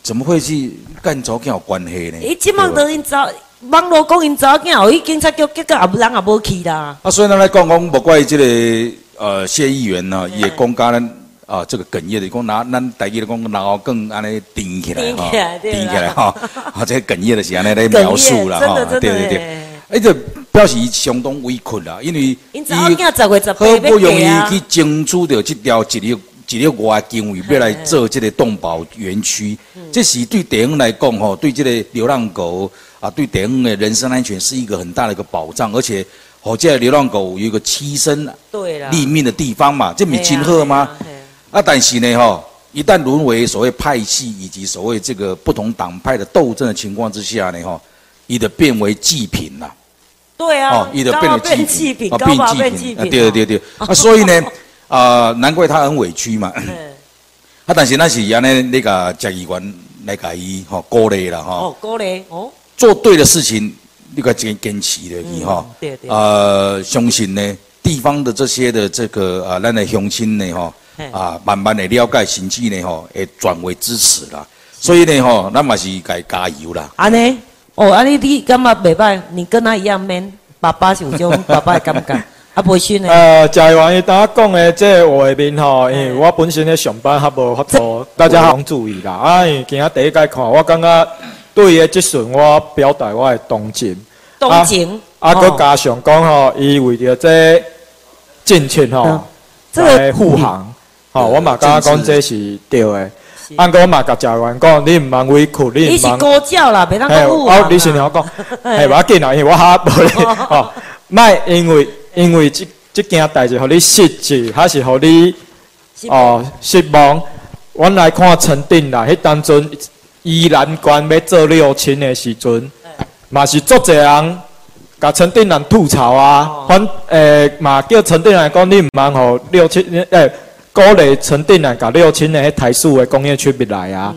怎么会是跟查某囝有关系呢？伊即满都因查。网络讲因查某囝，伊警察局结果也人也无去啦。啊，所以咱来讲讲，无怪即个呃谢议员呢，也讲甲咱啊这个哽咽的，讲拿咱大家来讲，然后更安尼顶起来哈，顶起来哈，[LAUGHS] 啊这哽咽的是安尼来描述啦哈，对对对，哎这表示相当委屈啦，因为伊好不容易去争取到这条一条一条外经费要来做这个动保园区，这是对地方来讲吼，对这个流浪狗。啊，对地方的人身安全是一个很大的一个保障，而且好在流浪狗有一个栖身立命的地方嘛，这米金鹤吗？啊，但是呢，哈，一旦沦为所谓派系以及所谓这个不同党派的斗争的情况之下呢，哈，伊的变为祭品了。对啊，哦，伊的变为祭品，啊，变祭品，啊，对对对，啊，所以呢，[LAUGHS] 啊，难怪他很委屈嘛。啊，但是那是安尼那个嘉义员来给伊哈鼓励了哈。哦，鼓励哦。做对的事情，你该坚坚持的，你哈，呃，相信呢，地方的这些的这个啊，咱的乡亲呢，吼，啊，慢慢的了解，甚至呢，吼，会转为支持啦。所以呢，吼，咱嘛是该加油啦。安尼，哦，安尼你感觉袂歹？你跟他一样 man，爸爸是有种 [LAUGHS] 爸爸的感觉，啊，培训呢？呃，嘉义伊当讲的这画面吼，因为我本身咧上班还无法度，大家好注意啦。啊，今仔第一届看，我感觉。对于即阵，我表达我的同情。同情。啊，搁加上讲吼，伊为着这政策吼来护航，吼，我嘛感觉讲这是对的。按个我嘛甲食员讲，你毋茫委屈，你是你毋茫。高教啦，袂当嘿，讲误我你是鸟讲，[LAUGHS] 嘿，我紧啦，因为我哈无咧，吼，莫因为因为即即件代志，互你失志，还是互你哦失望。阮来看陈定啦，迄当阵宜兰县要做六亲的时阵，嘛是足侪人甲陈定南吐槽啊，反诶嘛叫陈定南讲你毋茫互六亲诶鼓励陈定南甲六亲的迄台塑的工业区入来啊。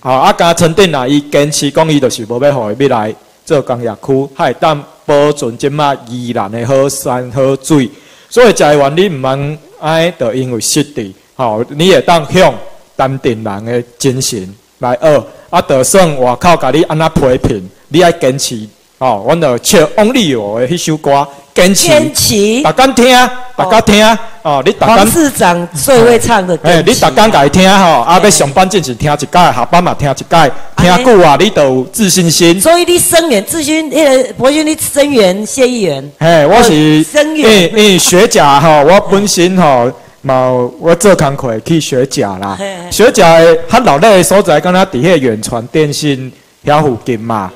好，啊，甲陈定南，伊坚持讲伊就是无要互伊入来做工业区，还会当保存即马宜兰的好山好水。所以食的原你毋通安，就因为失地，吼、你会当向淡定人的精神来学，啊，就算外口甲你安那批评，你爱坚持，哦、阮就唱王力宏的迄首歌，坚持，坚持逐工听，大家听，哦，你大家。黄市长最会唱的。哎，你逐工家己听吼，啊，要上班进是听一届，下班嘛听一届，听久啊，你就有自信心。所以你声援志勋，那个博勋，你声援谢议员。嘿，我是哦声因为援因为学甲吼，我本身吼嘛我做工课去学甲啦。嘿嘿，学甲的较闹热的所在，敢若伫迄个远传电信遐附近嘛，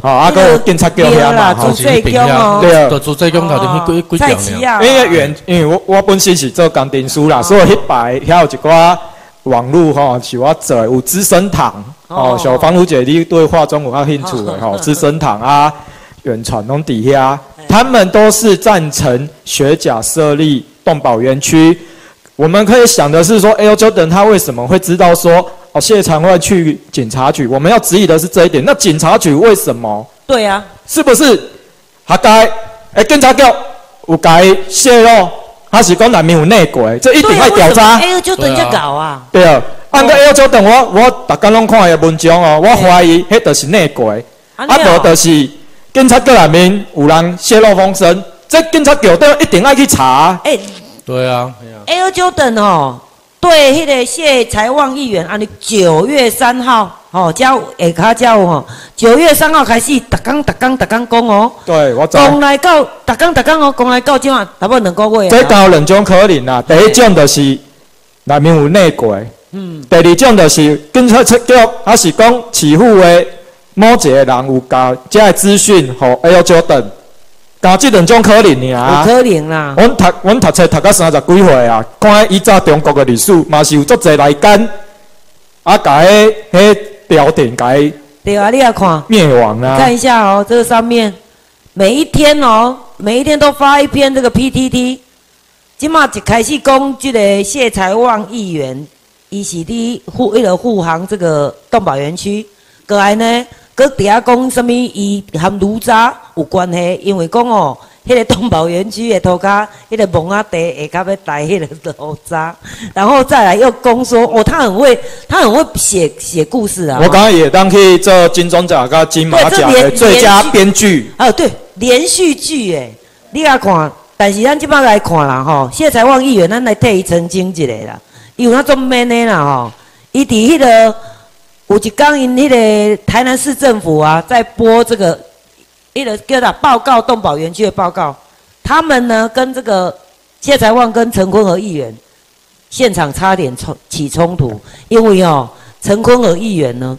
吼，啊，那个个警察局遐嘛，吼。主。最强哦。对。啊就做这种头前迄几几蔡条因为远，因为我我本身是做工程师啦，所以迄排遐有一寡网络吼是我做的，有资生堂。哦。哦，小芳如姐你对化妆有较兴趣的 [LAUGHS] 吼，资生堂啊，远传拢底下，他们都是赞成学甲设立动保园区。我们可以想的是说 L Jordan 他为什么会知道说哦谢长会去警察局？我们要质疑的是这一点。那警察局为什么？对啊，是不是他该诶警察局有该泄露，还是讲内面有内鬼？这一定要调查。哎，就等下搞啊。对啊，按个 L 九等我我大家拢看伊文章哦，我怀疑迄就是内鬼，啊安尼哦无就是警察局内面有人泄露风声，这警察局都一定要去查。哎对啊，哎呀，Air Jordan 哦，对，迄个谢财旺议员，安尼九月三号，哦，加有下卡加有吼，九月三号开始，逐工逐工逐工讲哦，对，我知。讲来到逐工逐工哦，讲来到即晚，差不多两个月这啊。有两种可能啦，第一种就是内面有内鬼，嗯，第二种就是警察出局还是讲市府的某一个人有甲这个资讯互 L 九等，加这两种可能有尔。可能啦。阮读阮读册读到三十几岁啊，看以早中国的历史，嘛是有足侪来间，啊，甲迄迄朝廷甲伊对啊，你要看，灭亡啊。看一下哦，这个上面每一天哦，每一天都发一篇这个 PTT。即嘛一开始讲即个谢财旺议员，伊是伫护为了护航这个动保园区，过来呢，搁底下讲什物伊含炉渣有关系，因为讲哦，迄、个动保园区的涂骹，迄、个蒙啊地下骹要带迄个炉渣，然后再来又讲说哦，他很会，他很会写写故事啊。我刚刚也当去做金钟奖甲金马奖的最佳编剧。哦，对，连续剧诶，你来看，但是咱即摆来看啦吼，谢才旺议员，咱来替伊澄清一下啦，伊有那种 man 的啦吼，伊伫迄个有一刚因迄个台南市政府啊，在播这个迄个叫啥报告动保园区的报告，他们呢跟这个谢财旺跟陈坤和议员现场差点冲起冲突，因为哦，陈坤和议员呢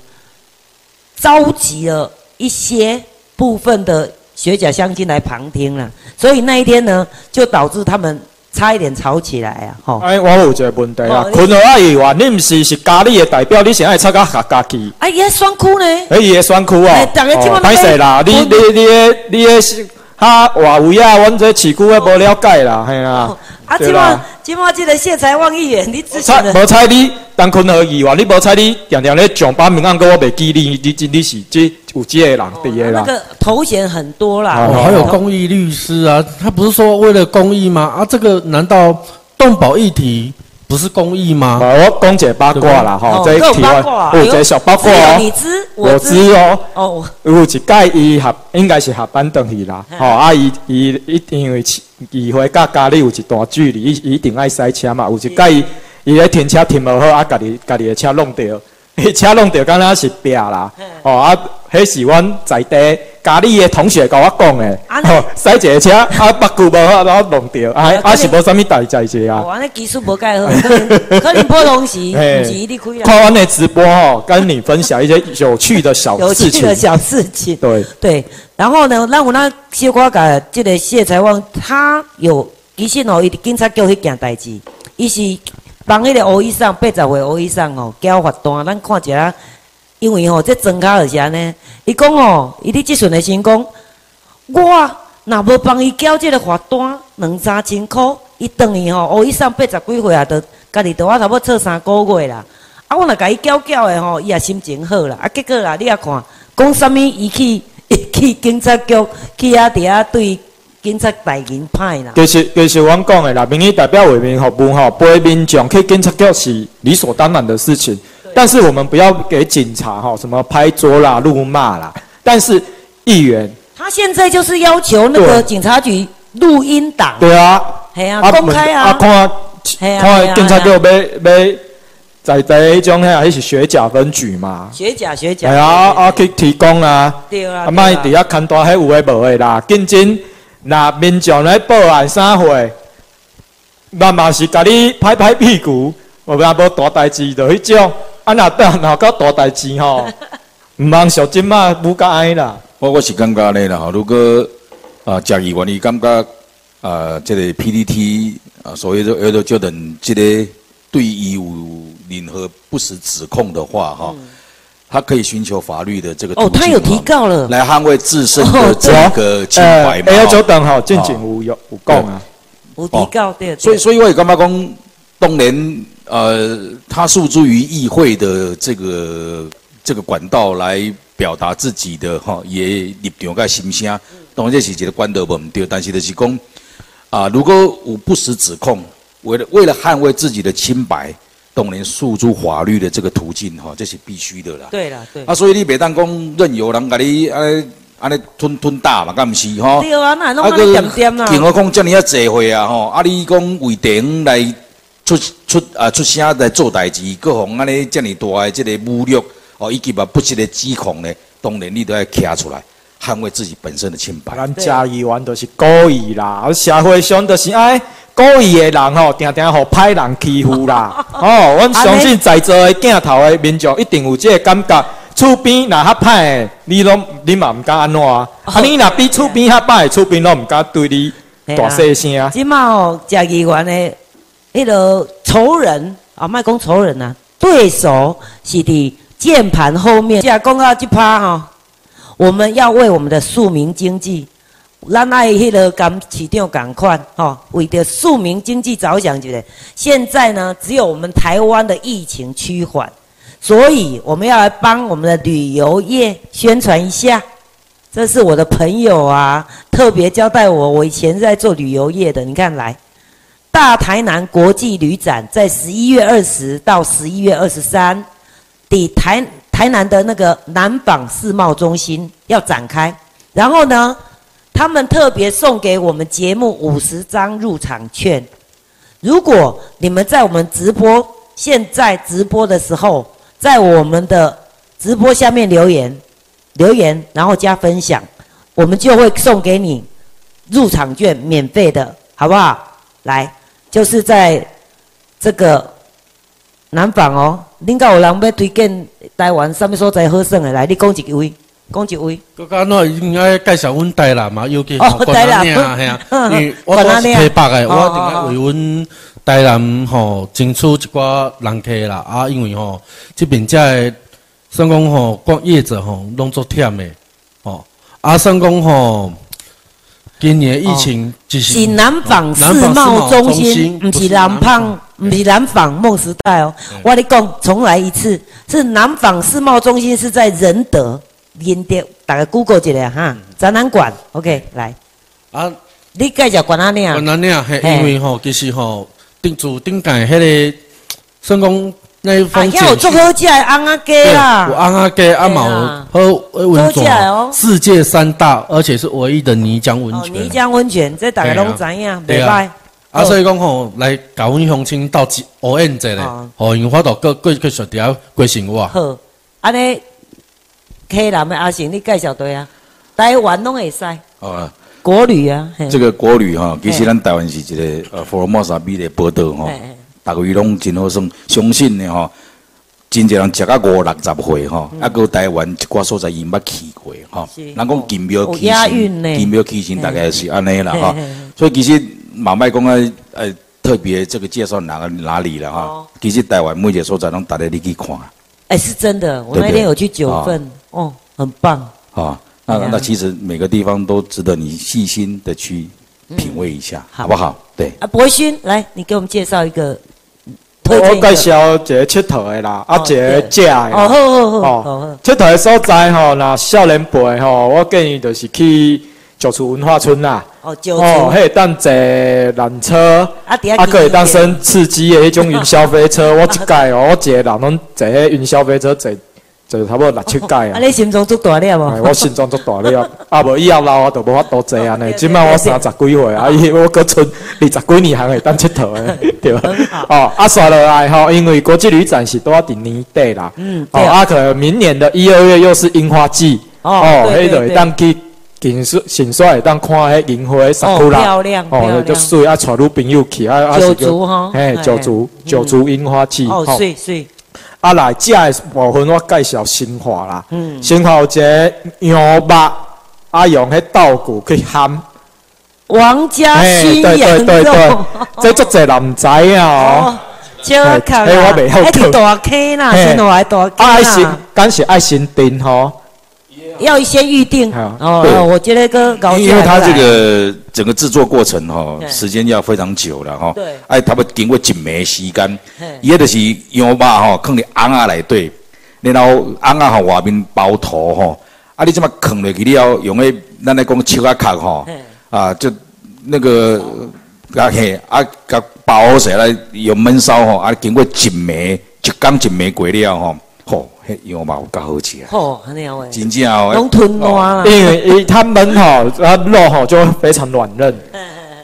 召集了一些部分的学甲乡亲来旁听了，所以那一天呢，就导致他们差一点吵起来啊！吼、哎，我有一个问题啊哦，你昆和议员，你毋是是家里的代表，你是爱插到客家去？啊，伊在双窟呢，哎，伊的选区哦歹势啦，你我你你的你的是较外围啊，阮这市区的无了解啦，嘿啦哦。啊，对今晚啦今晚这个谢财旺议员，你之猜前的无猜你当坤和议员，你无猜你常常咧上班名案，我袂记你，你真你是这有这个人伫个啦。那个头衔很多啦，还有公益律师啊，他不是说为了公益吗？啊，这个难道动保议题不是公益吗？啊，我讲一个八卦啦，吼，这一题外八卦啊，有一个小八卦哦你，知，我知知哦。哦，有一届伊合应该是下班倒去啦，嗯吼、啊伊伊伊因为伊会甲家里有一段距离，伊伊一定爱塞车嘛。有一届伊伊咧停车停无好，啊家己家己的车弄掉，迄 [LAUGHS] 车弄着敢若是壁啦，哦啊，迄是阮在地家里的同学甲我讲的，哦，驶一个车啊，目睭无好，然后弄着，啊啊是无啥物代志者啊。哦，安尼技术无介好，可能普通时，[LAUGHS] [LAUGHS] 嘿毋是你开啦。看完的直播哦，跟你分享一些有趣的小有事情趣的。小事情。对，对，然后呢，咱有那小可甲即个谢财旺，他有其实哦，伊伫警察叫迄件代志，伊是帮迄个乌医生八十岁乌医生哦交罚单，咱看一下，因为吼、这庄卡就是安尼，伊讲哦，伊伫即阵的先讲，我若无帮伊交即个罚单两三千箍，伊等于吼乌医生八十几岁啊，着家己着我差不多做三个月啦。啊，我若甲伊交交的吼，伊也心情好啦。啊，结果啦，你也看，讲啥物伊去伊 [LAUGHS] 去警察局去遐伫遐对警察大人歹啦。其实其实我讲的啦，民意代表为民服务吼，陪民众去警察局是理所当然的事情。但是我们不要给警察哈什么拍桌啦、怒骂啦。但是议员，他现在就是要求那个警察局录音档，对啊，系啊，公开啊，啊看嘿啊看啊警察局要要在在迄种遐，迄是学甲分局嘛。学甲学甲。系啊啊去提供啊。对啊。啊，卖伫遐牵大迄有诶无诶啦，认真，若民众来报案啥货，那嘛是甲你拍拍屁股，无若无大代志就迄种，啊若等若到大代志吼，[LAUGHS] 毋通小金嘛不甲安尼啦。我我是感觉咧啦，吼，如果啊，嘉义愿意感觉啊，即个 PPT 啊，所谓的 e l 就等即个对伊有任何不实指控的话，哈、他可以寻求法律的这个嗯哦，他有提哈告了。来捍卫自身哦的这个清白嘛。呃，哈九等吼，进前有有有讲啊。有提告对。所以，所以我也感觉讲，当年，呃，他诉诸于议会的这个这个管道来表达自己的哈，也立场甲心声。当然这是一个管道无毋对，但是就是讲啊，如果有不实指控，为了为了捍卫自己的清白，当然诉诸法律的这个途径哈，这是必须的啦。对啦，对。啊，所以你袂当讲任由人甲你安尼安尼吞吞打嘛，敢毋是吼？对啊，那弄啊，安尼点点啦。更何况遮尔啊济岁啊吼，啊你讲为电影来出出啊出声来做代志，各方安尼遮尔大的这个侮辱哦，以及啊不实的指控呢，当然你都要站出来，捍卫自己本身的清白。咱嘉义员都是故意啦，啊社会上都是爱故意的人吼，定定互歹人欺负啦。[LAUGHS] 哦，阮相信在座的镜头的民众一定有这个感觉。厝边若较歹的，你拢你嘛毋敢安怎啊？啊，你若比厝边较歹的，厝边拢毋敢对你大细声。即嘛哦，嘉义县的迄个仇人啊，莫讲仇人啊，对手是伫键盘后面。即讲到即趴吼，我们要为我们的庶民经济，咱爱迄个甘市长共款吼，为着庶民经济着想，觉得现在呢，只有我们台湾的疫情趋缓，所以我们要来帮我们的旅游业宣传一下。这是我的朋友啊，特别交代我，我以前在做旅游业的。你看来，大台南国际旅展在十一月二十到十一月二十三，抵台台南的那个南纺世贸中心要展开。然后呢，他们特别送给我们节目五十张入场券。如果你们在我们直播现在直播的时候，在我们的直播下面留言。留言，然后加分享，我们就会送给你入场券，免费的，好不好？来，就是在这个南纺哦，恁敢有人要推荐台湾什物所在好耍的？来，你讲一位，讲一位。刚刚那应该介绍阮台南嘛，尤其台南啊，[LAUGHS] 嗯因为 [LAUGHS] 我我是台北的，哦我定爱为阮台南吼争取一寡人客啦啊，因为吼这边遮的。算讲吼，光业者吼拢做忝的，吼啊，算讲吼，今年疫情就是是南纺世贸中心，不是南纺，不是南纺梦时代哦。我跟你讲，重来一次，是南纺世贸中心是在仁德，仁德，大家 Google 一下哈，展览馆，OK，来。啊，你介绍管哪领？管哪岭嘿，因为吼，其实吼，顶住顶间迄个，算讲。那一方景有做好食的红啊鸡啦，有红阿鸡阿毛好温泉哦，世界三大，而且是唯一的泥浆温泉。泥浆温泉，这大家拢知影，袂歹。啊，所以讲吼，来甲阮乡亲斗一乌宴者咧哦，吼，因为法度过过继续条过生活。好，安尼，溪南的阿成，你介绍对啊？台湾拢会使，啊，国旅啊，嘿。这个国旅哈，其实咱台湾是一个呃福尔摩沙美的宝岛吼大家拢真好算，相信的吼，真侪人食到五六十岁吼，啊，个台湾一寡所在伊毋捌去过吼，是。人讲金庙有起押韵呢。神，金庙起神大概是安尼啦哈嘿嘿嘿，所以其实马麦讲啊，呃，特别这个介绍哪个哪里了哈哦，其实台湾每一个所在拢大家你去看。哎，是真的，我那天有去九份，哦，很棒。啊，那那其实每个地方都值得你细心的去品味一下，好好不好？对，啊，博勋，来，你给我们介绍一个，我介绍一个佚佗的啦，啊，哦一个食的哦，啦。好好好好好。哦，佚佗的所在吼，那少年辈吼，我建议就是去九族文化村啦。哦，九哦，族，迄当坐缆车，啊，底下啊，可以当升刺激的迄种云霄飞车。[LAUGHS] 我一届哦，我一个人拢坐迄云霄飞车坐坐差不多六七届啊，啊。你心脏足大了哎无？我心脏足大了，[LAUGHS] 啊无以后老我就无法度坐安尼。即摆我三十几岁，啊，[LAUGHS] 伊我搁剩二十几年还会当佚佗的，对吧？哦，啊，刷落来吼，因为国际旅展是都要伫年底啦。哦，嗯对啊啊，可能明年的一二月又是樱花季，哦哦，迄就对对对会当去景色景色会当看迄樱花哦，sakura。漂亮哦，亮。就，水啊，带女朋友去啊，啊九族哈嘿，嘿九族九族樱花季，哦，吼。水水，啊来食的部分我介绍新化啦，嗯。新化有一个羊肉，啊用迄稻谷去烘，王家嘿对熏羊对对对肉，，[LAUGHS] 这足侪人唔知啊哦。哦。，超卡啦，嘿我袂晓哎，大溪啦，嘿。新罗还大啊？爱新溪啦，，敢是爱新订吼，要先预定。好。哦哦，我觉得个搞因为它这个整个制作过程哈，时间要非常久了哈。对。哎，他们经过一暝时间嘿，伊迄就是羊肉吼，放伫瓮啊内底，然后瓮啊吼外面包土吼，啊，你这么放落去了，用迄咱来讲手啊壳吼，啊，就那个啊嘿啊，甲包好势来用焖烧吼，啊，经过一暝一缸一暝过了，吼，迄羊肉有够好食吼，哦，安尼哦，真正哦。拢吞烂啦，因为伊它焖吼，它肉吼就会非常软嫩。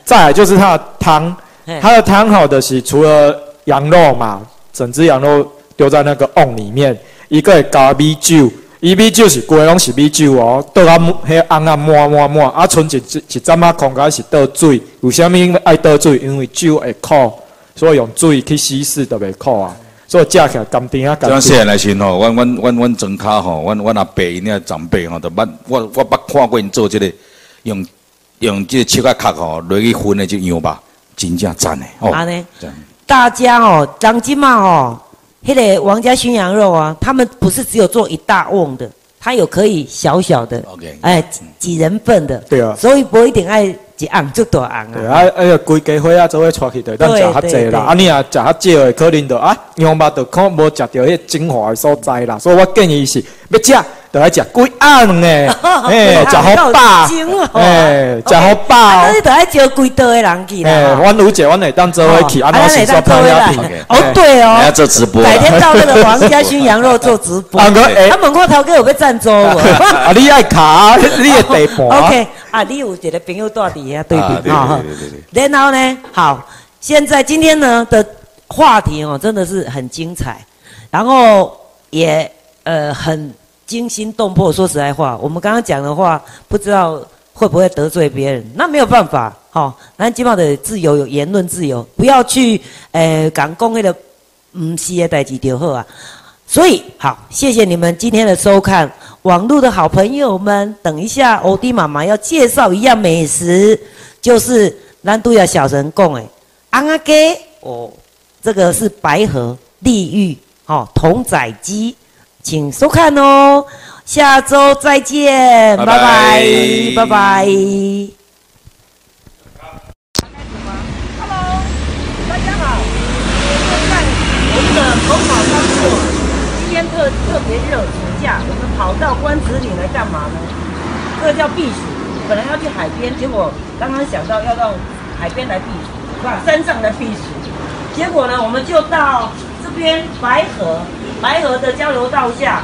再来就是它的汤嘿，它的汤好的是除了羊肉嘛，整只羊肉丢在那个瓮里面，一个会加米酒，伊米酒是规拢是米酒哦，倒啊迄瓮啊满满满，啊剩一一一针啊空间是倒水，为什么爱倒水？因为酒会苦，所以用水去稀释就袂苦啊，所以食起来甘甜啊细汉来时吼，阮阮阮阮庄卡吼，阮阮阿伯因遐长辈吼，都捌我我捌看过因做即、个用用即个切啊壳吼落去熏的即羊吧，真正赞的哦。安尼。大家哦，张金嘛哦，迄个王家熏羊肉啊，他们不是只有做一大瓮的，他有可以小小的 OK 哎，几几人份的，对啊。所以不一定爱一红就大瓮对啊。啊，哎呀，规家伙啊，做伙带去对，咱食较济啦。啊，你啊食较少的，可能就啊，羊肉就可能无食到迄精华的所在啦。所以我建议是要食，就爱食几瓮的，[LAUGHS] 哎，食好饱，哎，食好饱啊，哦那。你就爱招规道的人去哎，啦。阮有一个，阮会当做伙去，啊，啊我是说拍影片。OK 哦，对哦，做直播改天到那个王家勋羊肉做直播。[LAUGHS] 他，门口头哥有个赞助我。[LAUGHS] 啊，你爱卡，你的地盘。OK，啊，你有一个朋友住伫遐对啊对比哈对对对对然后呢，好，现在今天呢的话题哦，真的是很精彩，然后也呃很惊心动魄。说实在话，我们刚刚讲的话，不知道会不会得罪别人，那没有办法，好、咱基本的自由有言论自由，不要去诶讲讲那个唔是的代志就好啊。所以好，谢谢你们今天的收看。网络的好朋友们，等一下欧弟妈妈要介绍一样美食，就是南都亚小神贡哎，安阿给哦，这个是白河丽玉哦，童仔鸡，请收看哦。下周再见，拜拜拜拜，拜拜。Hello，大家好，看我们的头跑操作，今天特特别热，请假，我们跑到关子岭来干嘛呢？这个叫避暑，本来要去海边，结果刚刚想到要到海边来避暑，不，山上来避暑，结果呢，我们就到这边白河，白河的交流道下，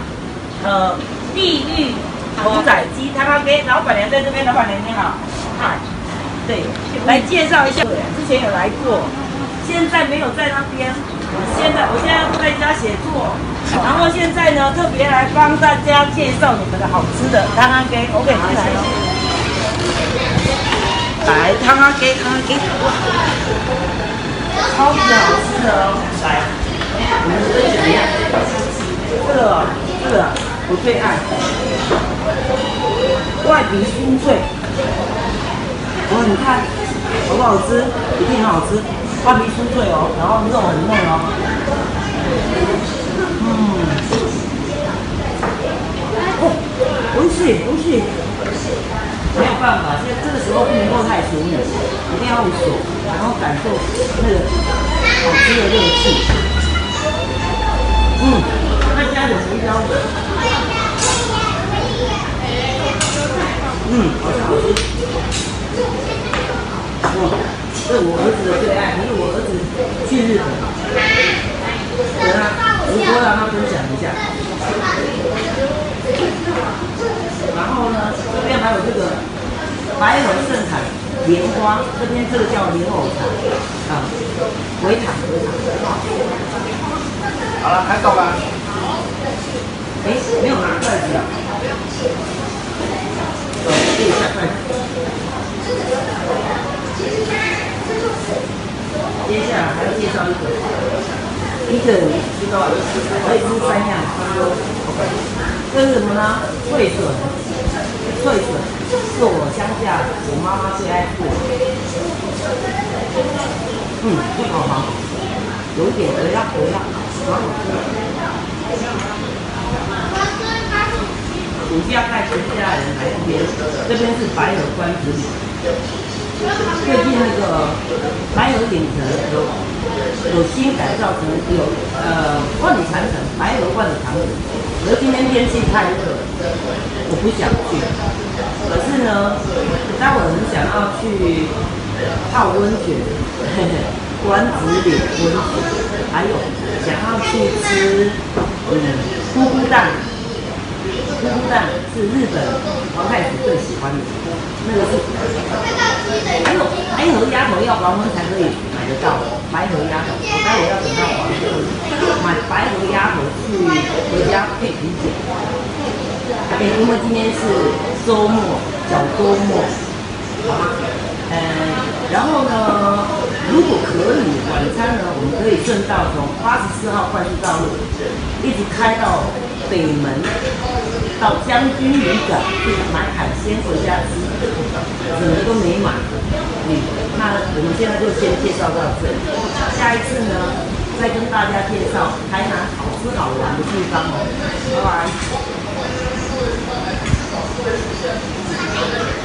呃，地狱童仔鸡，他妈给老板娘在这边，老板娘你好，嗨。对，来介绍一下，之前有来过，现在没有在那边。现在我现在在家写作，然后现在呢特别来帮大家介绍你们的好吃的汤阿给，OK，进来。来汤阿给，汤阿给，超级好吃的哦，来，这个这个我最爱，外皮酥脆，哇，你看好不好吃？一定很好吃。外皮酥脆哦，然后肉很嫩哦。嗯，哦，温水温水，没有办法，现在这个时候不能够太熟你，一定要用手，然后感受那个好吃的热气。嗯，他加点胡椒粉。嗯，好吃好吃。哇。这我儿子的。最爱，因为我儿子去日本，等他我多让他分享一下。然后呢，这边还有这个白河盛产莲花，这边这个叫莲藕茶，啊，维塔维塔。好了，开到了。哎，没有拿筷子啊。哦，这下筷子。接下来还要介绍一个，一个知道可以出三样，这是什么？呢？脆笋，脆笋是我乡下我妈妈最爱做的。嗯，这个好，有点微辣微辣，暑假带全家人来这边，这边是白鹅关子岭。最近那个白鹅顶城有有新改造成有呃万里长城，白鹅万里长城。可是今天天气太热，我不想去。可是呢，待会很想要去泡温泉，[LAUGHS] 关子岭温泉，还有想要去吃嗯咕咕蛋，咕咕蛋是日本皇太子最喜欢的，那个是。还有白河鸭头要黄昏才可以买得到，白河鸭头，我待会要等到黄昏买白河鸭头去回家配啤酒。哎，因为今天是周末，小周末，好吗？呃，然后呢，如果可以，晚餐呢，我们可以顺道从八十四号快速道路一直开到北门，到将军旅馆去买海鲜回家吃。整个都没买，嗯，那我们现在就先介绍到这里，下一次呢，再跟大家介绍台南好吃好玩的地方哦。拜拜。